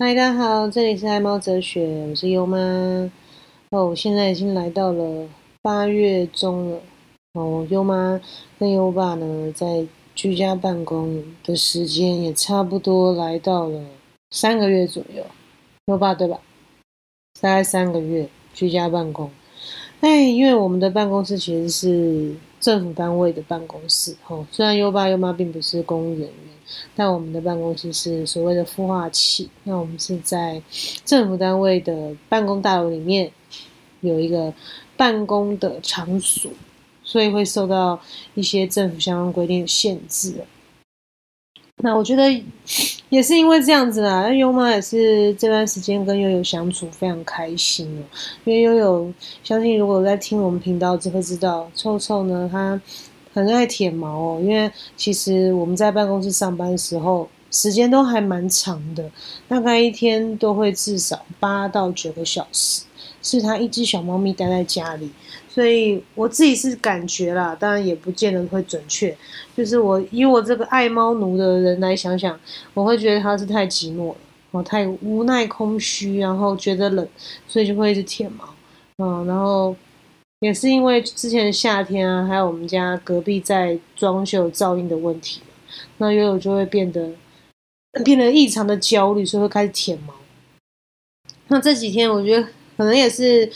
嗨，大家好，这里是爱猫哲学，我是优妈。哦，现在已经来到了八月中了。哦，优妈跟优爸呢，在居家办公的时间也差不多来到了三个月左右。优爸对吧？大概三个月居家办公。哎，因为我们的办公室其实是政府单位的办公室。哦，虽然优爸优妈并不是公务人员。但我们的办公室是所谓的孵化器，那我们是在政府单位的办公大楼里面有一个办公的场所，所以会受到一些政府相关规定的限制。那我觉得也是因为这样子啦，那优妈也是这段时间跟悠悠相处非常开心哦，因为悠悠相信如果在听我们频道就会知道，臭臭呢他。很爱舔毛哦，因为其实我们在办公室上班的时候，时间都还蛮长的，大概一天都会至少八到九个小时，是他一只小猫咪待在家里，所以我自己是感觉啦，当然也不见得会准确，就是我以我这个爱猫奴的人来想想，我会觉得他是太寂寞了，哦，太无奈空虚，然后觉得冷，所以就会一直舔毛，嗯，然后。也是因为之前夏天啊，还有我们家隔壁在装修噪音的问题那悠悠就会变得变得异常的焦虑，所以会开始舔毛。那这几天我觉得可能也是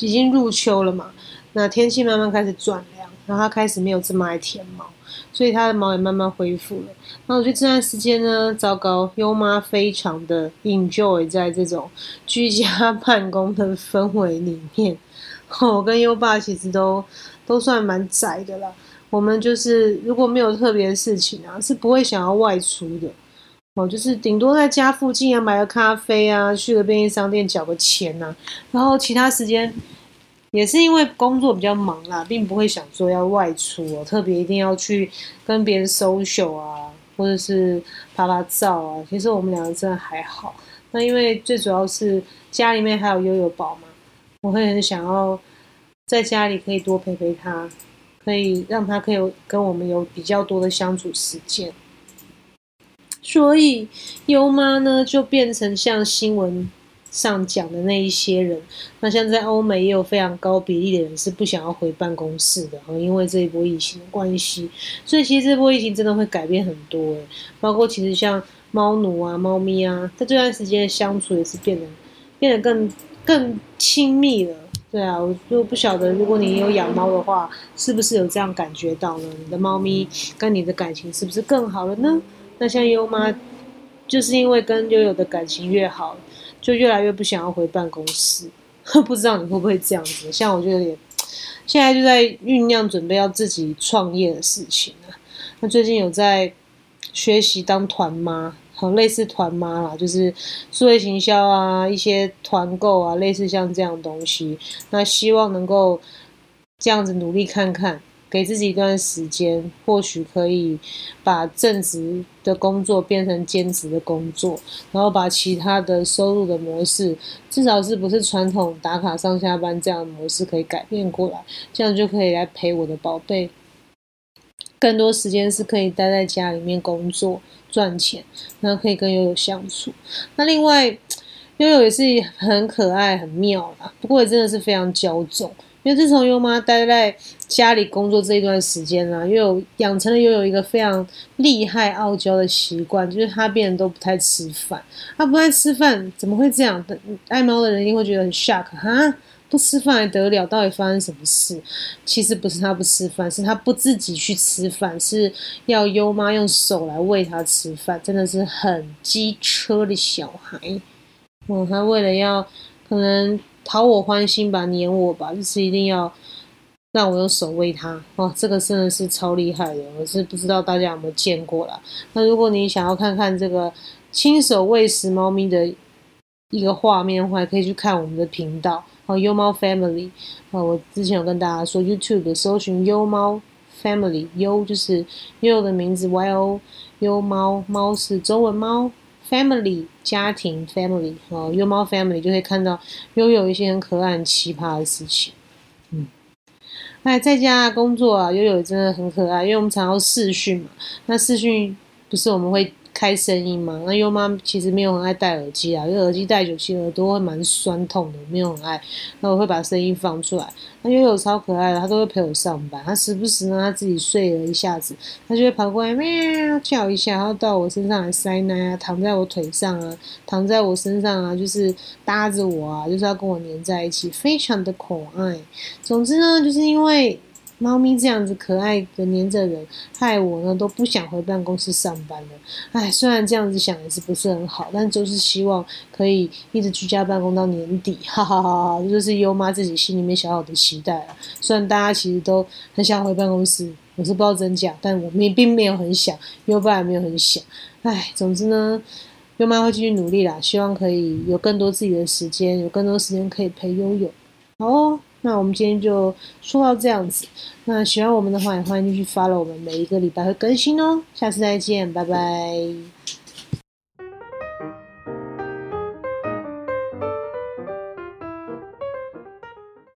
已经入秋了嘛，那天气慢慢开始转凉，然后它开始没有这么爱舔毛，所以它的毛也慢慢恢复了。那我觉得这段时间呢，糟糕，优妈非常的 enjoy 在这种居家办公的氛围里面。我跟优爸其实都都算蛮宅的啦。我们就是如果没有特别的事情啊，是不会想要外出的。哦，就是顶多在家附近啊买个咖啡啊，去个便利商店缴个钱呐。然后其他时间也是因为工作比较忙啦，并不会想说要外出哦，特别一定要去跟别人 social 啊，或者是拍拍照啊。其实我们两个真的还好。那因为最主要是家里面还有悠悠宝嘛。我会很想要在家里可以多陪陪他，可以让他可以跟我们有比较多的相处时间。所以优妈呢就变成像新闻上讲的那一些人，那像在欧美也有非常高比例的人是不想要回办公室的，因为这一波疫情的关系。所以其实这波疫情真的会改变很多，包括其实像猫奴啊、猫咪啊，在这段时间的相处也是变得变得更。更亲密了，对啊，我就不晓得，如果你有养猫的话，是不是有这样感觉到呢？你的猫咪跟你的感情是不是更好了呢？那像优妈，就是因为跟悠悠的感情越好，就越来越不想要回办公室。不知道你会不会这样子？像我就有点，现在就在酝酿准备要自己创业的事情啊。那最近有在学习当团妈。很类似团妈啦，就是数位行销啊，一些团购啊，类似像这样东西。那希望能够这样子努力看看，给自己一段时间，或许可以把正职的工作变成兼职的工作，然后把其他的收入的模式，至少是不是传统打卡上下班这样的模式可以改变过来，这样就可以来陪我的宝贝。更多时间是可以待在家里面工作赚钱，然后可以跟悠悠相处。那另外，悠悠也是很可爱、很妙啦。不过真的是非常骄纵，因为自从优妈待在家里工作这一段时间啦，又有养成了又有一个非常厉害、傲娇的习惯，就是他变得都不太吃饭。他不爱吃饭，怎么会这样？爱猫的人一定会觉得很 shock 哈。不吃饭还得了？到底发生什么事？其实不是他不吃饭，是他不自己去吃饭，是要优妈用手来喂他吃饭，真的是很机车的小孩。哦，他为了要可能讨我欢心吧，黏我吧，就是一定要让我用手喂他。哇，这个真的是超厉害的，我是不知道大家有没有见过啦。那如果你想要看看这个亲手喂食猫咪的一个画面的话，可以去看我们的频道。哦，优猫 family，哦，我之前有跟大家说，YouTube 搜寻优猫 family，优就是悠悠的名字，Y O，优猫，猫是中文猫，family 家庭 family，哦，幼猫 family 就会看到拥有一些很可爱、很奇葩的事情。嗯，哎，在家工作啊，悠悠真的很可爱，因为我们常要视讯嘛，那视讯不是我们会。开声音嘛。那优妈其实没有很爱戴耳机啊，因为耳机戴久其实耳朵会蛮酸痛的，没有很爱。那我会把声音放出来。那悠悠超可爱的，他都会陪我上班。他时不时呢，他自己睡了一下子，他就会跑过来喵叫一下，然后到我身上来塞奶啊，躺在我腿上啊，躺在我身上啊，就是搭着我啊，就是要跟我黏在一起，非常的可爱。总之呢，就是因为。猫咪这样子可爱的黏着人，害我呢都不想回办公室上班了。唉，虽然这样子想也是不是很好，但就是希望可以一直居家办公到年底，哈哈哈哈！这就是优妈自己心里面小小的期待了。虽然大家其实都很想回办公室，我是不知道真假，但我们并没有很想，优爸也没有很想。唉，总之呢，优妈会继续努力啦，希望可以有更多自己的时间，有更多时间可以陪悠悠。好哦。那我们今天就说到这样子。那喜欢我们的话，也欢迎继续 follow 我们，每一个礼拜会更新哦。下次再见，拜拜。